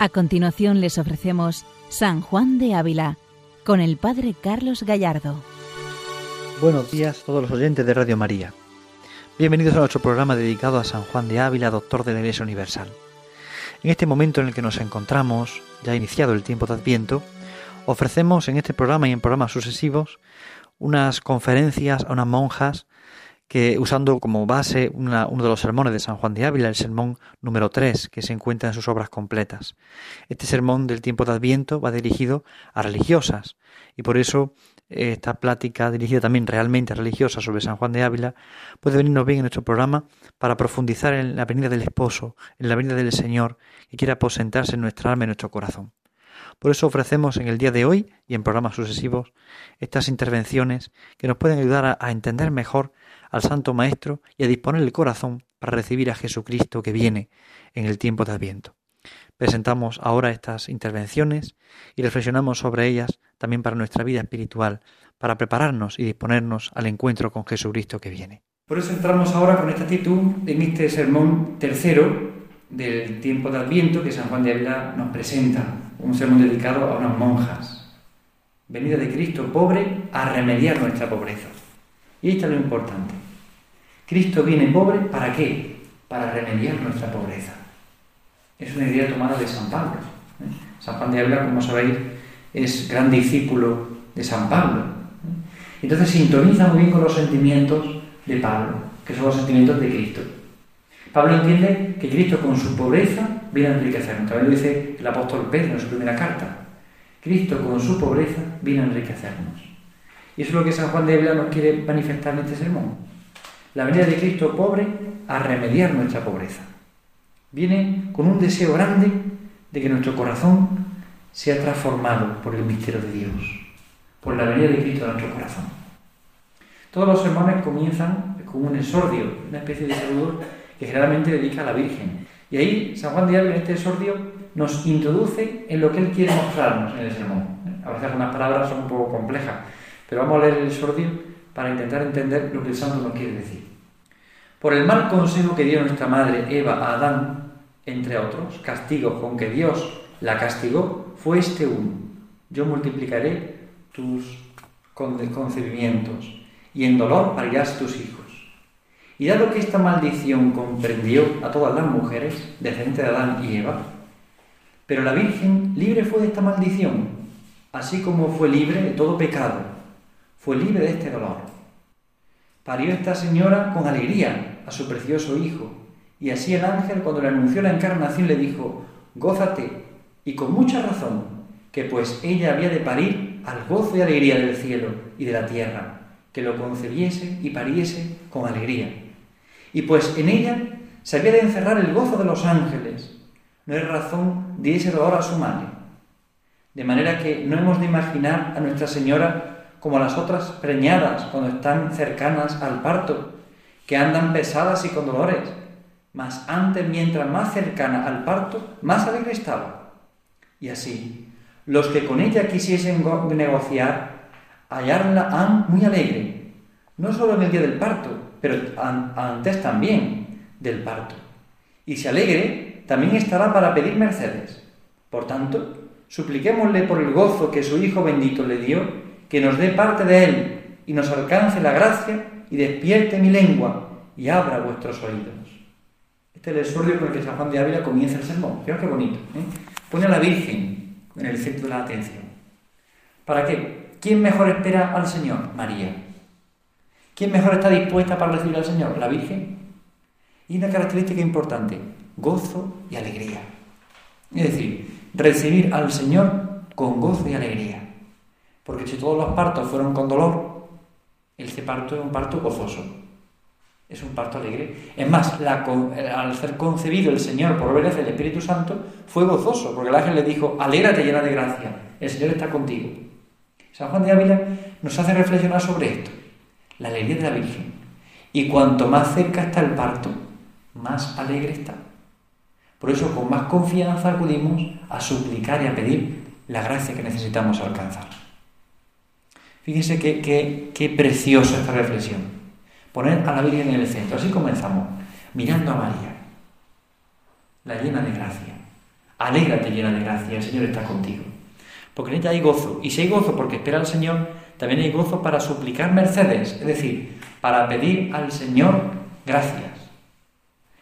A continuación les ofrecemos San Juan de Ávila con el Padre Carlos Gallardo. Buenos días a todos los oyentes de Radio María. Bienvenidos a nuestro programa dedicado a San Juan de Ávila, doctor de la Iglesia Universal. En este momento en el que nos encontramos, ya iniciado el tiempo de Adviento, ofrecemos en este programa y en programas sucesivos unas conferencias a unas monjas que usando como base uno de los sermones de San Juan de Ávila, el sermón número 3, que se encuentra en sus obras completas. Este sermón del tiempo de Adviento va dirigido a religiosas y por eso eh, esta plática dirigida también realmente a religiosas sobre San Juan de Ávila puede venirnos bien en nuestro programa para profundizar en la venida del esposo, en la venida del Señor que quiere aposentarse en nuestra alma y en nuestro corazón. Por eso ofrecemos en el día de hoy y en programas sucesivos estas intervenciones que nos pueden ayudar a entender mejor al Santo Maestro y a disponer el corazón para recibir a Jesucristo que viene en el tiempo de Adviento. Presentamos ahora estas intervenciones y reflexionamos sobre ellas también para nuestra vida espiritual, para prepararnos y disponernos al encuentro con Jesucristo que viene. Por eso entramos ahora con esta actitud en este sermón tercero del tiempo de Adviento que San Juan de Ávila nos presenta, un sermón dedicado a unas monjas. Venida de Cristo pobre a remediar nuestra pobreza. Y ahí está lo importante. Cristo viene pobre, ¿para qué? Para remediar nuestra pobreza. Es una idea tomada de San Pablo. ¿eh? San Juan de Ávila, como sabéis, es gran discípulo de San Pablo. ¿eh? Entonces sintoniza muy bien con los sentimientos de Pablo, que son los sentimientos de Cristo. Pablo entiende que Cristo con su pobreza viene a enriquecernos. También lo dice el apóstol Pedro en su primera carta. Cristo con su pobreza viene a enriquecernos. Y eso es lo que San Juan de Ávila nos quiere manifestar en este sermón. La venida de Cristo pobre a remediar nuestra pobreza. Viene con un deseo grande de que nuestro corazón sea transformado por el misterio de Dios, por la venida de Cristo a nuestro corazón. Todos los sermones comienzan con un exordio, una especie de saludo que generalmente dedica a la Virgen. Y ahí San Juan de Ávila en este exordio nos introduce en lo que él quiere mostrarnos en el sermón. A veces algunas palabras son un poco complejas, pero vamos a leer el exordio para intentar entender lo que el santo nos quiere decir. Por el mal consejo que dio nuestra madre Eva a Adán, entre otros, castigo con que Dios la castigó, fue este uno. Yo multiplicaré tus concebimientos y en dolor parirás tus hijos. Y dado que esta maldición comprendió a todas las mujeres, descendientes de Adán y Eva, pero la Virgen libre fue de esta maldición, así como fue libre de todo pecado fue libre de este dolor. Parió esta señora con alegría a su precioso hijo, y así el ángel cuando le anunció la encarnación le dijo, gózate, y con mucha razón, que pues ella había de parir al gozo y alegría del cielo y de la tierra, que lo concebiese y pariese con alegría. Y pues en ella se había de encerrar el gozo de los ángeles, no hay razón de ese dolor a su madre. De manera que no hemos de imaginar a Nuestra Señora como las otras preñadas cuando están cercanas al parto, que andan pesadas y con dolores, mas antes, mientras más cercana al parto, más alegre estaba. Y así, los que con ella quisiesen negociar, hallarla han muy alegre, no solo en el día del parto, pero antes también del parto. Y si alegre, también estará para pedir mercedes. Por tanto, supliquémosle por el gozo que su Hijo bendito le dio, que nos dé parte de Él y nos alcance la gracia y despierte mi lengua y abra vuestros oídos. Este es el exordio con el que San Juan de Ávila comienza el sermón. Fijaos qué bonito. ¿eh? Pone a la Virgen en el centro de la atención. ¿Para qué? ¿Quién mejor espera al Señor? María. ¿Quién mejor está dispuesta para recibir al Señor? La Virgen. Y una característica importante, gozo y alegría. Es decir, recibir al Señor con gozo y alegría. Porque si todos los partos fueron con dolor, el parto es un parto gozoso. Es un parto alegre. Es más, al ser concebido el Señor por obra del Espíritu Santo, fue gozoso, porque el ángel le dijo, alégrate llena de gracia, el Señor está contigo. San Juan de Ávila nos hace reflexionar sobre esto, la alegría de la Virgen. Y cuanto más cerca está el parto, más alegre está. Por eso con más confianza acudimos a suplicar y a pedir la gracia que necesitamos alcanzar. Fíjense qué, qué, preciosa esta reflexión. Poner a la Virgen en el centro. Así comenzamos, mirando a María, la llena de gracia, Alégrate llena de gracia, el Señor está contigo. Porque en ella hay gozo. Y si hay gozo porque espera al Señor, también hay gozo para suplicar mercedes, es decir, para pedir al Señor gracias.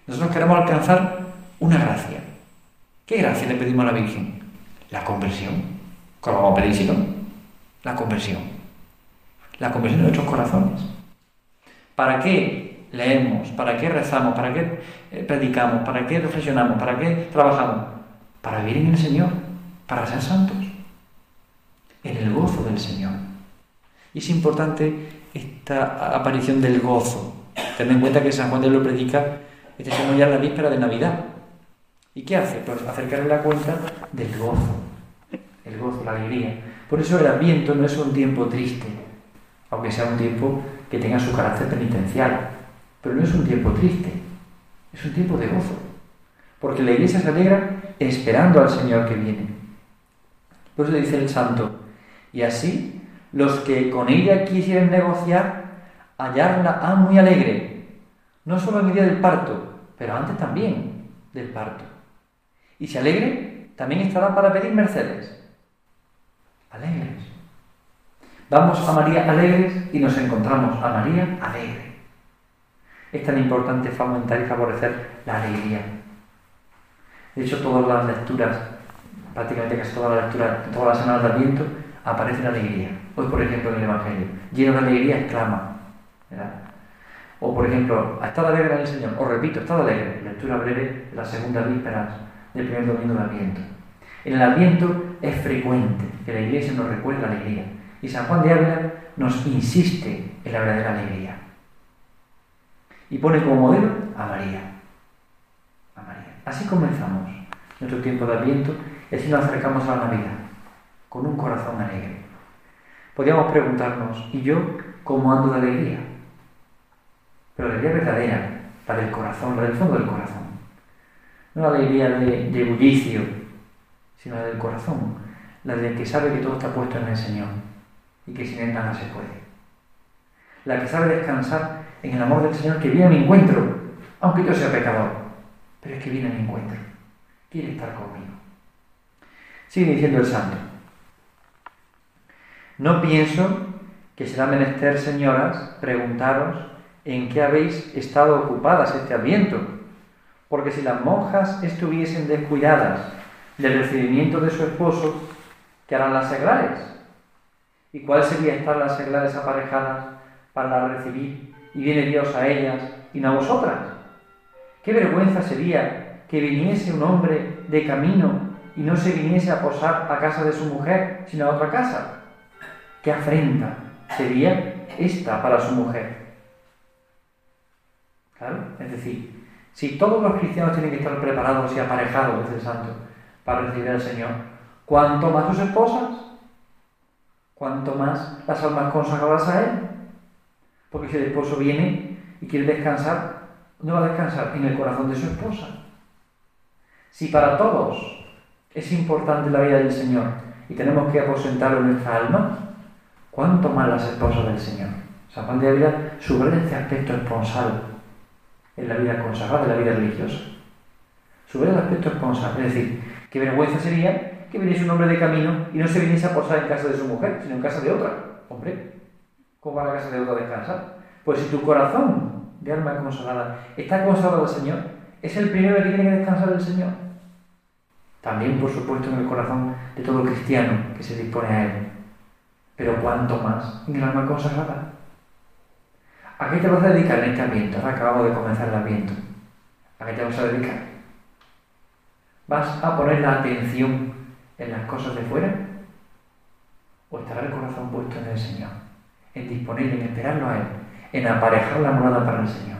Nosotros queremos alcanzar una gracia. ¿Qué gracia le pedimos a la Virgen? La conversión. ¿Cómo vamos a pedir si no? La conversión. La conversión de nuestros corazones. ¿Para qué leemos? ¿Para qué rezamos? ¿Para qué eh, predicamos? ¿Para qué reflexionamos? ¿Para qué trabajamos? Para vivir en el Señor, para ser santos, en el gozo del Señor. Y es importante esta aparición del gozo. Ten en cuenta que San Juan de lo predica este sermón ya en la víspera de Navidad. ¿Y qué hace? Pues acercarle la cuenta del gozo, el gozo, la alegría. Por eso el Adviento no es un tiempo triste, aunque sea un tiempo que tenga su carácter penitencial, pero no es un tiempo triste, es un tiempo de gozo, porque la iglesia se alegra esperando al Señor que viene. Por eso dice el santo, y así los que con ella quisieran negociar, hallarla ah, muy alegre, no solo el día del parto, pero antes también del parto. Y si alegre, también estará para pedir mercedes. Alegres. Vamos a María alegres y nos encontramos a María alegre. Es tan importante fomentar y favorecer la alegría. De hecho, todas las lecturas, prácticamente casi todas las lecturas, todas las semanas de Adviento, aparece la alegría. Hoy, por ejemplo, en el Evangelio, lleno de alegría, exclama. O, por ejemplo, ha estado alegre en el Señor. Os repito, estado alegre. Lectura breve de las segundas vísperas del primer domingo del Adviento. En el Adviento es frecuente que la Iglesia nos recuerde la alegría. Y San Juan de Ávila nos insiste en la verdadera alegría. Y pone como modelo a María. Así comenzamos nuestro tiempo de Adviento y así nos acercamos a la Navidad, con un corazón alegre. Podríamos preguntarnos, ¿y yo cómo ando de alegría? Pero alegría verdadera, la del corazón, la del fondo del corazón. No la alegría de, de bullicio, sino la del corazón, la del que sabe que todo está puesto en el Señor y que sin Él nada se puede. La que sabe descansar en el amor del Señor que viene a mi encuentro, aunque yo sea pecador, pero es que viene a mi encuentro, quiere estar conmigo. Sigue diciendo el santo. No pienso que será menester, señoras, preguntaros en qué habéis estado ocupadas este adviento, porque si las monjas estuviesen descuidadas del recibimiento de su esposo, ¿qué harán las seglares? ¿Y cuál sería estar las seglares aparejadas para recibir y viene Dios a ellas y no a vosotras? ¿Qué vergüenza sería que viniese un hombre de camino y no se viniese a posar a casa de su mujer, sino a otra casa? ¿Qué afrenta sería esta para su mujer? Claro, es decir, si todos los cristianos tienen que estar preparados y aparejados, dice el santo, para recibir al Señor, ¿cuánto más sus esposas? ¿Cuánto más las almas consagradas a Él? Porque si el esposo viene y quiere descansar, ¿dónde va a descansar? En el corazón de su esposa. Si para todos es importante la vida del Señor y tenemos que aposentarlo en nuestra alma, ¿cuánto más las esposas del Señor? San Juan de Ávila subraya este aspecto esponsal en la vida consagrada, en la vida religiosa. Subraya el aspecto esponsal, es decir, qué vergüenza sería que viniese un hombre de camino y no se viniese a posar en casa de su mujer, sino en casa de otra. Hombre, ¿cómo va a la casa de otra a descansar? Pues si tu corazón de alma consagrada está consagrado al Señor, es el primero que tiene que descansar el Señor. También, por supuesto, en el corazón de todo cristiano que se dispone a Él. Pero cuánto más en el alma consagrada. ¿A qué te vas a dedicar en este ambiente? Ahora acabamos de comenzar el ambiente. ¿A qué te vas a dedicar? ¿Vas a poner la atención en las cosas de fuera? ¿O estará el corazón puesto en el Señor? En disponer, en esperarlo a Él, en aparejar la morada para el Señor.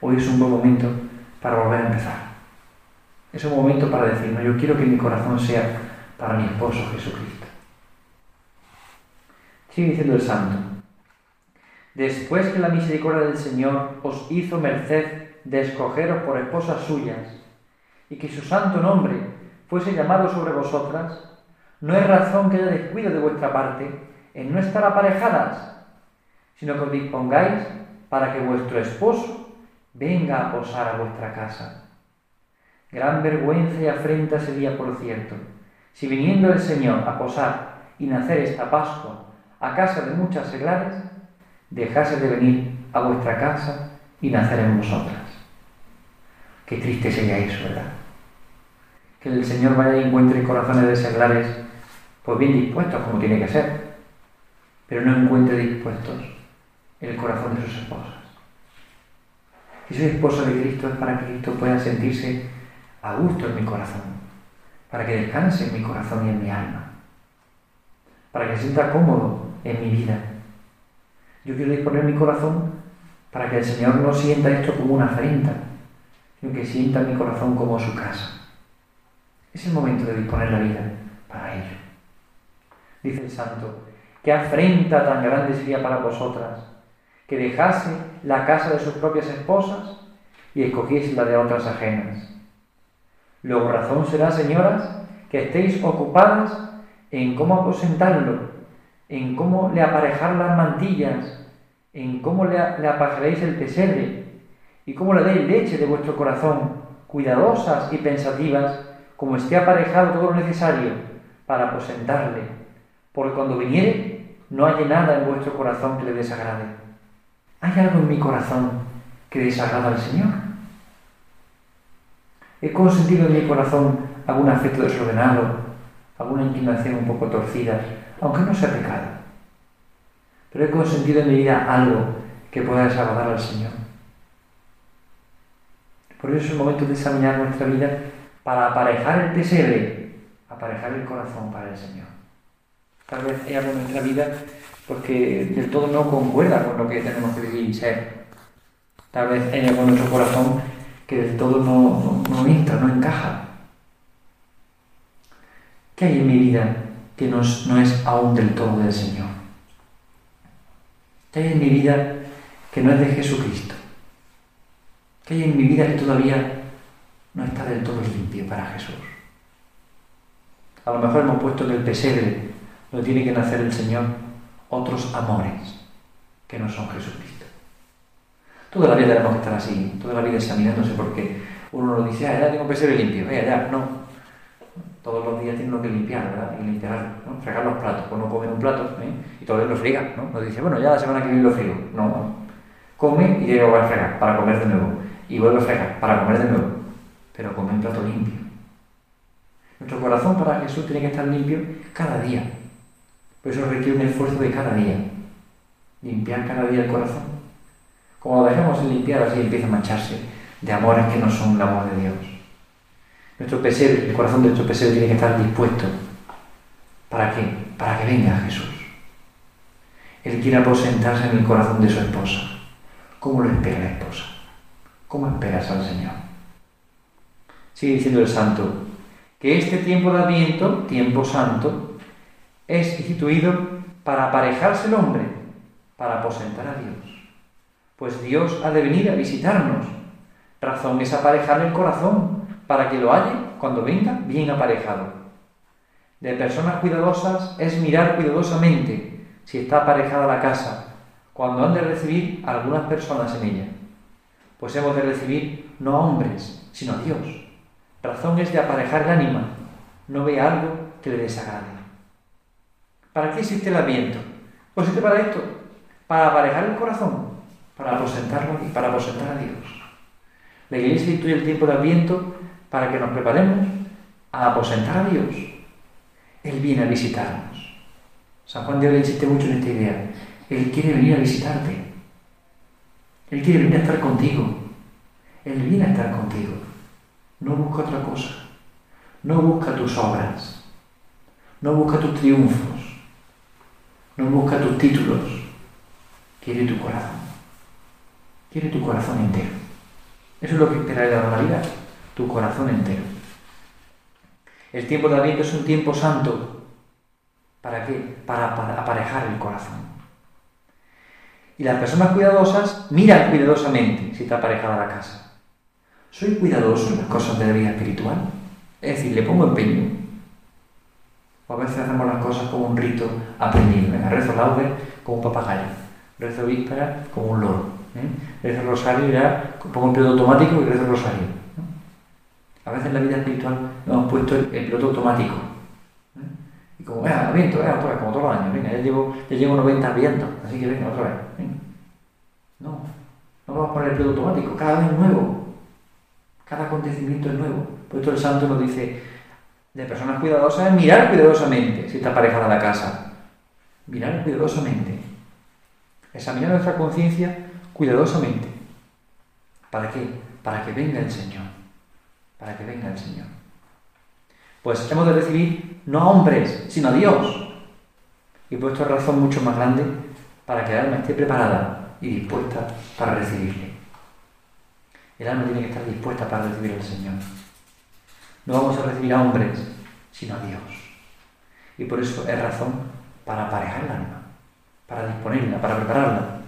Hoy es un buen momento para volver a empezar. Es un momento para decir, no, yo quiero que mi corazón sea para mi esposo Jesucristo. Sigue diciendo el santo. Después que la misericordia del Señor os hizo merced de escogeros por esposas suyas, y que su santo nombre fuese llamado sobre vosotras, no es razón que haya descuido de vuestra parte en no estar aparejadas, sino que os dispongáis para que vuestro esposo venga a posar a vuestra casa. Gran vergüenza y afrenta sería, por cierto, si viniendo el Señor a posar y nacer esta Pascua a casa de muchas seglares, dejase de venir a vuestra casa y nacer en vosotras. Qué triste sería eso, ¿verdad? Que el Señor vaya y encuentre corazones de seglares, pues bien dispuestos como tiene que ser, pero no encuentre dispuestos el corazón de sus esposas. Si soy esposa de Cristo es para que Cristo pueda sentirse a gusto en mi corazón, para que descanse en mi corazón y en mi alma, para que se sienta cómodo en mi vida. Yo quiero disponer mi corazón para que el Señor no sienta esto como una afrenta, sino que sienta mi corazón como su casa. Es el momento de disponer la vida para ello. Dice el santo, qué afrenta tan grande sería para vosotras que dejase la casa de sus propias esposas y escogiese la de otras ajenas. Luego razón será, señoras, que estéis ocupadas en cómo aposentarlo, en cómo le aparejar las mantillas, en cómo le, le el pesebre y cómo le deis leche de vuestro corazón, cuidadosas y pensativas, como esté aparejado todo lo necesario para aposentarle, porque cuando viniere no haya nada en vuestro corazón que le desagrade. ¿Hay algo en mi corazón que desagrada al Señor? ¿He consentido en mi corazón algún afecto desordenado, alguna inclinación un poco torcida, aunque no sea pecado? Pero he consentido en mi vida algo que pueda desagradar al Señor. Por eso es el momento de examinar nuestra vida para aparejar el pesebre, aparejar el corazón para el Señor. Tal vez hay algo en nuestra vida porque del todo no concuerda con lo que tenemos que vivir y ser. Tal vez hay algo en nuestro corazón que del todo no, no, entra, no encaja. ¿Qué hay en mi vida que no es, no es aún del todo del Señor? ¿Qué hay en mi vida que no es de Jesucristo? ¿Qué hay en mi vida que todavía no está del todo limpio para Jesús? A lo mejor hemos puesto en el pesebre donde tiene que nacer el Señor otros amores que no son Jesucristo. Toda la vida tenemos que estar así, toda la vida examinándose porque uno lo dice, ah, ya tengo que ser limpio, vaya, ya, no. Todos los días tiene uno que limpiar, ¿verdad? Y limpiar, ¿no? Fregar los platos. Uno come un plato ¿eh? y todavía lo friega, ¿no? No dice, bueno, ya la semana que viene lo frigo. No, Come y luego va a fregar para comer de nuevo. Y vuelve a fregar para comer de nuevo. Pero come un plato limpio. Nuestro corazón para Jesús tiene que estar limpio cada día. Por eso requiere un esfuerzo de cada día. Limpiar cada día el corazón. Como lo dejamos de limpiar, así empieza a mancharse de amores que no son el amor de Dios. Nuestro pesebre, el corazón de nuestro pesebre tiene que estar dispuesto. ¿Para qué? Para que venga Jesús. Él quiere aposentarse en el corazón de su esposa. ¿Cómo lo espera la esposa? ¿Cómo esperas al Señor? Sigue diciendo el santo, que este tiempo de Adviento, tiempo santo, es instituido para aparejarse el hombre, para aposentar a Dios. Pues Dios ha de venir a visitarnos. Razón es aparejarle el corazón, para que lo halle cuando venga bien aparejado. De personas cuidadosas es mirar cuidadosamente si está aparejada la casa, cuando han de recibir algunas personas en ella. Pues hemos de recibir no a hombres, sino a Dios. Razón es de aparejar el ánima, no ve algo que le desagrade. ¿Para qué existe el Adviento? Pues existe para esto, para aparejar el corazón, para aposentarlo y para aposentar a Dios. La Iglesia instituye el tiempo de Adviento para que nos preparemos a aposentar a Dios. Él viene a visitarnos. San Juan de Ávila insiste mucho en esta idea. Él quiere venir a visitarte. Él quiere venir a estar contigo. Él viene a estar contigo. No busca otra cosa. No busca tus obras. No busca tus triunfos no busca tus títulos, quiere tu corazón. Quiere tu corazón entero. Eso es lo que espera de la normalidad, tu corazón entero. El tiempo de Adviento es un tiempo santo. ¿Para qué? Para, aparejar el corazón. Y las personas cuidadosas miran cuidadosamente si está aparejada la casa. ¿Soy cuidadoso en las cosas de la vida espiritual? Es decir, le pongo empeño. O a veces hacemos las cosas como un rito aprendido. Venga, rezo laude como un papagayo. Rezo víspera como un loro. ¿eh? Rezo rosario ya pongo un periodo automático y rezo rosario. A veces en la vida espiritual nos hemos puesto el, piloto automático. ¿eh? Y como, venga, viento, venga, otra como todos los años, venga, ya llevo, ya llevo 90 vientos, así que venga, otra vez. No, no vamos a poner el piloto automático, cada vez nuevo. Cada acontecimiento es nuevo. Por esto el santo nos dice, de personas cuidadosas mirar cuidadosamente si está aparejada la casa. Mirar cuidadosamente. Examinar nuestra conciencia cuidadosamente. ¿Para qué? Para que venga el Señor. Para que venga el Señor. Pues hemos de recibir no a hombres, sino a Dios. Y por razón mucho más grande para que el alma esté preparada y dispuesta para recibirle. El alma tiene que estar dispuesta para recibir al Señor. No vamos a recibir a hombres, sino a Dios. Y por eso es razón para aparejar el alma, para disponerla, para prepararla,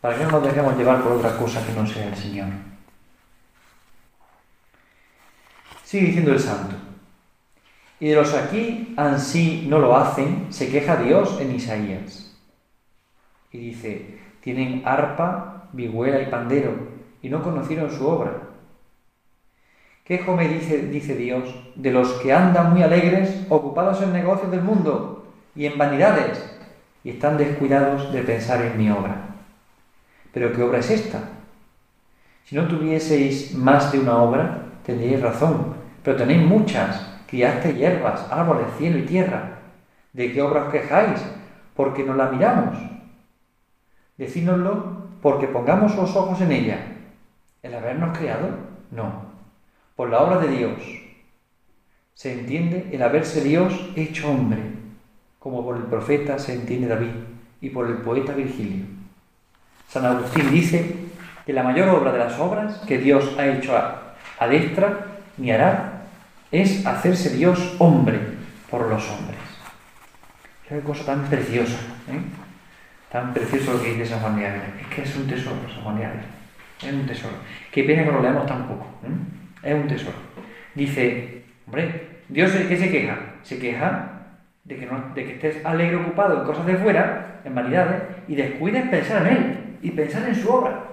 para que no nos dejemos llevar por otra cosa que no sea el Señor. Sigue diciendo el santo. Y de los aquí ansí no lo hacen, se queja Dios en Isaías. Y dice, tienen arpa, vihuela y pandero, y no conocieron su obra. Quejo me dice, dice Dios, de los que andan muy alegres, ocupados en negocios del mundo y en vanidades, y están descuidados de pensar en mi obra. Pero ¿qué obra es esta? Si no tuvieseis más de una obra, tendríais razón, pero tenéis muchas, criaste hierbas, árboles, cielo y tierra. ¿De qué obra os quejáis? Porque no la miramos. Decínoslo porque pongamos los ojos en ella. ¿El habernos creado? No. Por la obra de Dios. Se entiende el haberse Dios hecho hombre, como por el profeta se entiende David y por el poeta Virgilio. San Agustín dice que la mayor obra de las obras que Dios ha hecho a, a destra ni hará es hacerse Dios hombre por los hombres. Qué cosa tan preciosa, ¿eh? tan precioso lo que dice San Juan de Ávila. Es que es un tesoro, San Juan de Ávila. Es un tesoro. Qué pena que lo leamos tan poco. ¿eh? Es un tesoro. Dice, hombre, Dios ¿qué se queja? Se queja de que, no, de que estés alegre ocupado en cosas de fuera, en vanidades, y descuides pensar en Él y pensar en su obra.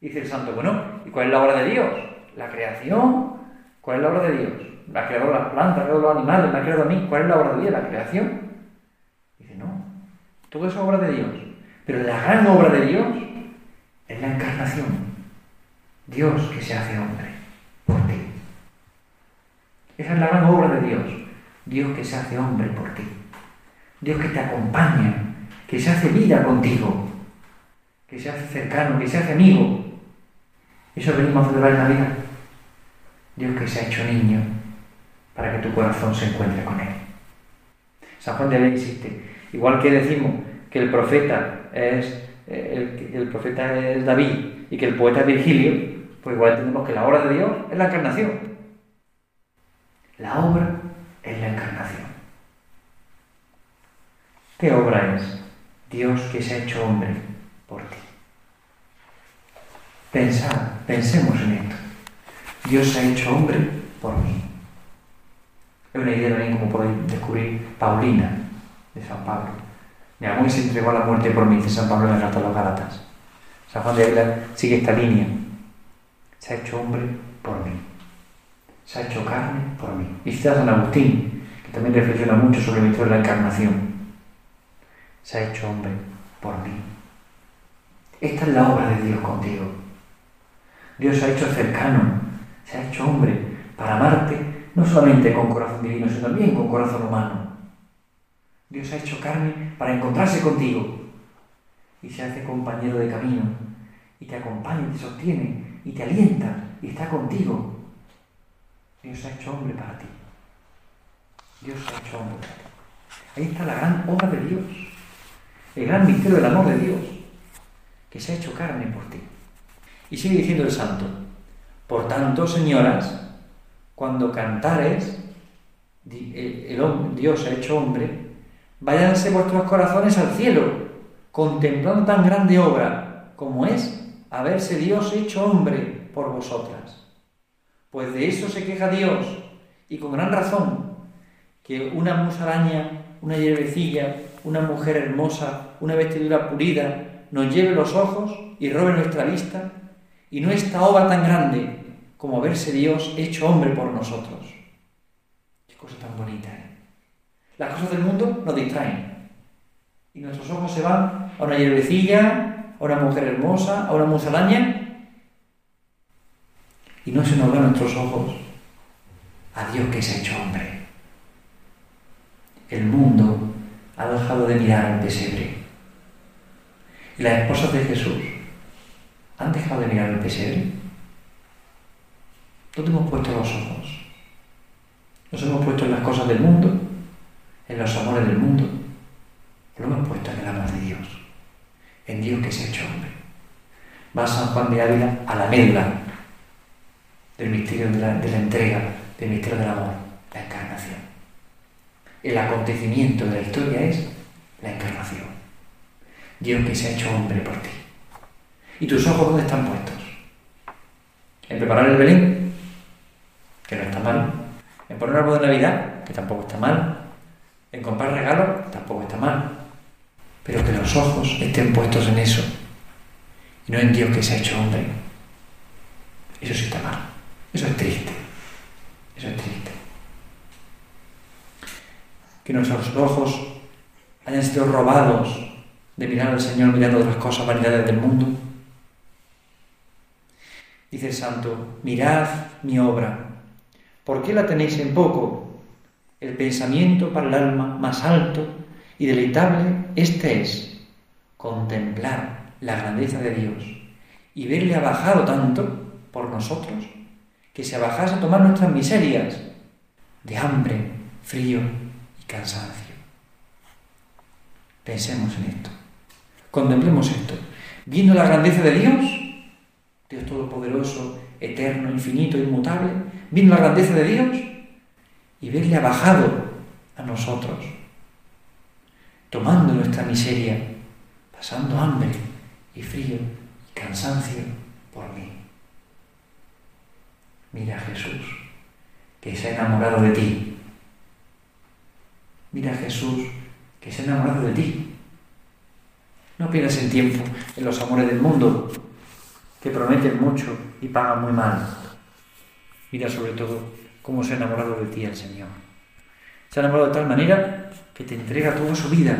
Dice el santo, bueno, ¿y cuál es la obra de Dios? La creación. ¿Cuál es la obra de Dios? La ha creado las plantas, ha creado los animales, la ha creado a mí. ¿Cuál es la obra de Dios? La creación. Dice, no, todo eso es obra de Dios. Pero la gran obra de Dios es la encarnación. Dios que se hace hombre por ti. Esa es la gran obra de Dios. Dios que se hace hombre por ti. Dios que te acompaña, que se hace vida contigo que se hace cercano, que se hace amigo. Eso venimos a celebrar en la vida. Dios que se ha hecho niño para que tu corazón se encuentre con Él. San Juan de Ley insiste. Igual que decimos que el profeta es el, el, profeta es David y que el poeta es Virgilio, pues igual entendemos que la obra de Dios es la encarnación. La obra es la encarnación. ¿Qué obra es? Dios que se ha hecho hombre por ti. Pensad, pensemos en esto. Dios se ha hecho hombre por mí. Es una idea también como podéis descubrir Paulina de San Pablo. Mi amor se entregó a la muerte por mí, dice San Pablo en la carta de los Galatas. San Juan de Ávila sigue esta línea. Se ha hecho hombre por mí. Se ha hecho carne por mí. Y cita San Agustín, que también reflexiona mucho sobre el misterio de la encarnación. Se ha hecho hombre por mí. Esta es la obra de Dios contigo. Dios se ha hecho cercano, se ha hecho hombre para amarte no solamente con corazón divino, sino también con corazón humano. Dios ha hecho carne para encontrarse contigo y se hace compañero de camino y te acompaña y te sostiene y te alienta y está contigo. Dios ha hecho hombre para ti. Dios ha hecho hombre para ti. Ahí está la gran obra de Dios, el gran misterio del amor de Dios que se ha hecho carne por ti. Y sigue diciendo el santo, por tanto, señoras, cuando cantares, el, Dios ha hecho hombre, váyanse vuestros corazones al cielo, contemplando tan grande obra como es haberse Dios hecho hombre por vosotras. Pues de eso se queja Dios, y con gran razón, que una musaraña, una hierbecilla, una mujer hermosa, una vestidura pulida, nos lleve los ojos y robe nuestra vista, y no esta obra tan grande como verse Dios hecho hombre por nosotros. Qué cosa tan bonita. ¿eh? Las cosas del mundo nos distraen. Y nuestros ojos se van a una hierbecilla, a una mujer hermosa, a una musaraña. Y no se nos van nuestros ojos a Dios que se ha hecho hombre. El mundo ha dejado de mirar al pesebre. Y las esposas de Jesús han dejado de mirar al pesebre. ¿Dónde hemos puesto los ojos? ¿Nos hemos puesto en las cosas del mundo? ¿En los amores del mundo? ¿O lo hemos puesto en el amor de Dios? En Dios que se ha hecho hombre. Va San Juan de Ávila a la médula del misterio de la, de la entrega, del misterio del amor, la encarnación. El acontecimiento de la historia es la encarnación. Dios que se ha hecho hombre por ti. ¿Y tus ojos dónde están puestos? ¿En preparar el Belén? Que no está mal. ¿En poner un árbol de Navidad? Que tampoco está mal. ¿En comprar regalos? Tampoco está mal. Pero que los ojos estén puestos en eso y no en Dios que se ha hecho hombre. Eso sí está mal. Eso es triste. Eso es triste. Que nuestros ojos hayan sido robados de mirar al Señor mirando otras cosas, vanidades del mundo. Dice el santo, mirad mi obra. ¿Por qué la tenéis en poco? El pensamiento para el alma más alto y deleitable, este es contemplar la grandeza de Dios y verle abajado tanto por nosotros que se abajase a tomar nuestras miserias de hambre, frío y cansancio. Pensemos en esto. Contemplemos esto. Viendo la grandeza de Dios, Dios Todopoderoso, eterno, infinito, inmutable, viendo la grandeza de Dios y verle abajado a nosotros, tomando nuestra miseria, pasando hambre y frío y cansancio por mí. Mira a Jesús, que se ha enamorado de ti. Mira a Jesús, que se ha enamorado de ti. No pierdas el tiempo en los amores del mundo, que prometen mucho y pagan muy mal. Mira sobre todo cómo se ha enamorado de ti el Señor. Se ha enamorado de tal manera que te entrega toda su vida,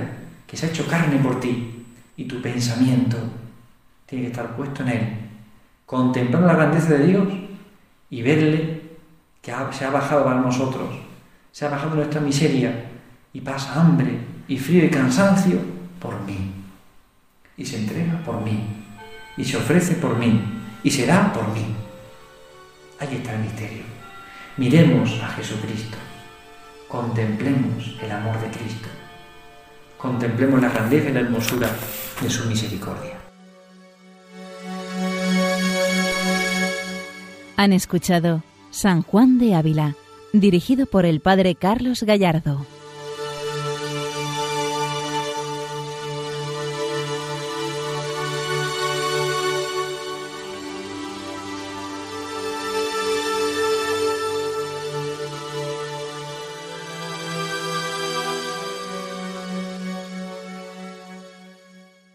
que se ha hecho carne por ti, y tu pensamiento tiene que estar puesto en Él, contemplando la grandeza de Dios y verle que se ha bajado para nosotros, se ha bajado nuestra miseria y pasa hambre y frío y cansancio por mí. Y se entrega por mí, y se ofrece por mí, y se da por mí. Ahí está el misterio. Miremos a Jesucristo, contemplemos el amor de Cristo, contemplemos la grandeza y la hermosura de su misericordia. Han escuchado San Juan de Ávila, dirigido por el Padre Carlos Gallardo.